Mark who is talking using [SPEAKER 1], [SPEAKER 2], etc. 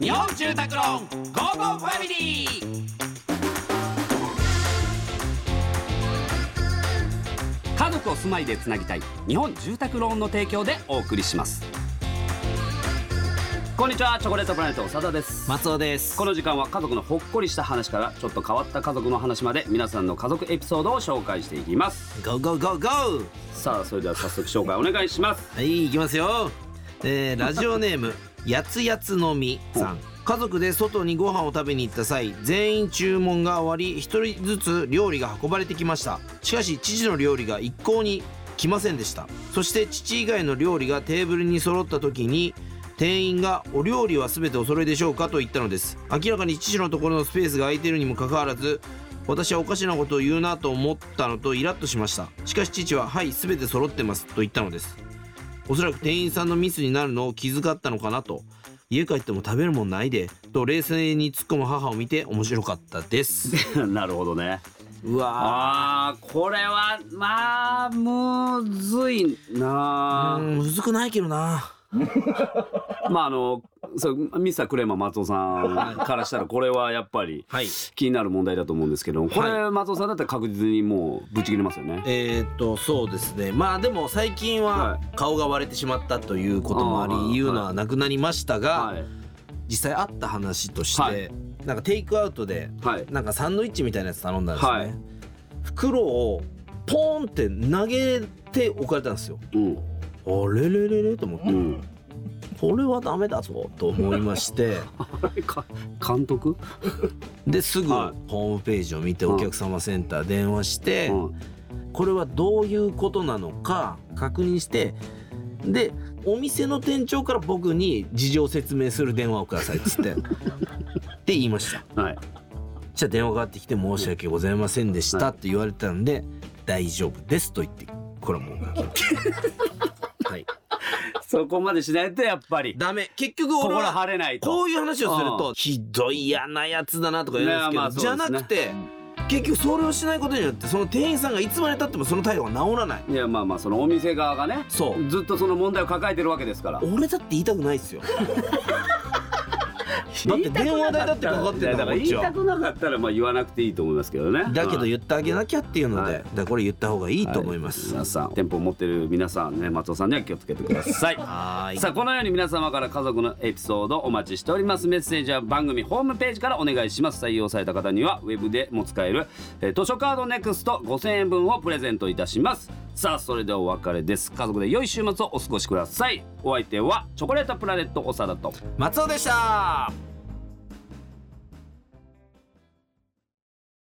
[SPEAKER 1] 日本住宅ローンゴーゴーファミリー。家族を住まいでつなぎたい日本住宅ローンの提供でお送りします。こんにちはチョコレートプラネット長田です。
[SPEAKER 2] 松尾です。
[SPEAKER 1] この時間は家族のほっこりした話からちょっと変わった家族の話まで皆さんの家族エピソードを紹介していきます。
[SPEAKER 2] ゴーゴーゴーゴー。
[SPEAKER 1] さあそれでは早速紹介お願いします。
[SPEAKER 2] はい行きますよ、えー、ラジオネーム やつやつのみさん。家族で外にご飯を食べに行った際全員注文が終わり一人ずつ料理が運ばれてきました。しかし父の料理が一向に来ませんでした。そして父以外の料理がテーブルに揃った時に店員が「お料理は全てお揃いでしょうか?」と言ったのです。明らかに父のところのスペースが空いているにもかかわらず私はおかしなことを言うなと思ったのとイラッとしました。しかし父は「はい全て揃ってます」と言ったのですおそらく店員さんのミスになるのを気遣ったのかなと家帰っても食べるもんないでと冷静に突っ込む母を見て面白かったです。
[SPEAKER 1] なるほどね。
[SPEAKER 2] うわ
[SPEAKER 1] あーこれはまあむずいな。
[SPEAKER 2] むずくないけどな。
[SPEAKER 1] まああのそうミスタークレーマー松尾さんからしたらこれはやっぱり
[SPEAKER 2] はい。
[SPEAKER 1] 気になる問題だと思うんですけどこれ松尾さんだったら確実にもうぶち切れますよね。
[SPEAKER 2] えーっとそうですね。まあでも最近
[SPEAKER 1] は
[SPEAKER 2] は顔が割れてしまったということもあり言うのはなくなりましたが、
[SPEAKER 1] はい。
[SPEAKER 2] 実際あった話として、
[SPEAKER 1] はい。
[SPEAKER 2] なんかテイクアウトで
[SPEAKER 1] はい。
[SPEAKER 2] なんかサンドイッチみたいなやつ頼んだんですね、
[SPEAKER 1] はい。
[SPEAKER 2] 袋をポーンって投げて置かれたんですよ。
[SPEAKER 1] うん。
[SPEAKER 2] あれれれれと思って、
[SPEAKER 1] うん。
[SPEAKER 2] これはダメだぞと思いまして。
[SPEAKER 1] 監督？
[SPEAKER 2] ですぐ
[SPEAKER 1] は
[SPEAKER 2] ホームページを見てお客様センター電話して、
[SPEAKER 1] うん
[SPEAKER 2] これはどういうことなのか確認してでお店の店長から僕に事情を説明する電話をくださいっつって。って言いました。
[SPEAKER 1] はい。
[SPEAKER 2] じゃあ電話がかかってきて申し訳ございませんでしたって言われたんで大丈夫ですと言ってこれはもうはい
[SPEAKER 1] そこまでしないとやっぱり。
[SPEAKER 2] ダメ。結局俺
[SPEAKER 1] 心
[SPEAKER 2] は
[SPEAKER 1] 晴れないと。
[SPEAKER 2] こういう話をする
[SPEAKER 1] う
[SPEAKER 2] とひどい嫌なやつだなとか言うんですけど、
[SPEAKER 1] ね。
[SPEAKER 2] じゃなくて結局それをしないことによってその店員さんがいつまでたってもその態度が治らない。
[SPEAKER 1] いやまあまあそのお店側がね
[SPEAKER 2] そう。
[SPEAKER 1] ずっとその問題を抱えてるわけですから。
[SPEAKER 2] 俺だって言いたくないっすよだって電話代だってかかってんだ
[SPEAKER 1] だから言いたくなかったらまあ言わなくていいと思いますけどね。
[SPEAKER 2] だけど
[SPEAKER 1] はい。
[SPEAKER 2] 言ってあげなきゃっていうので、
[SPEAKER 1] はい。
[SPEAKER 2] だこれ言った方がいいと思います、
[SPEAKER 1] 皆さん店舗を持ってる皆さんね松尾さんには気をつけてください。
[SPEAKER 2] はーい。
[SPEAKER 1] さあこのように皆様から家族のエピソードお待ちしております。メッセージは番組ホームページからお願いします。採用された方にはウェブでも使える、えー図書カードネクスト5000円分をプレゼントいたしますさあそれではお別れです。家族で良い週末をお過ごしください。お相手はチョコレートプラネット長田と。
[SPEAKER 2] 松尾でした。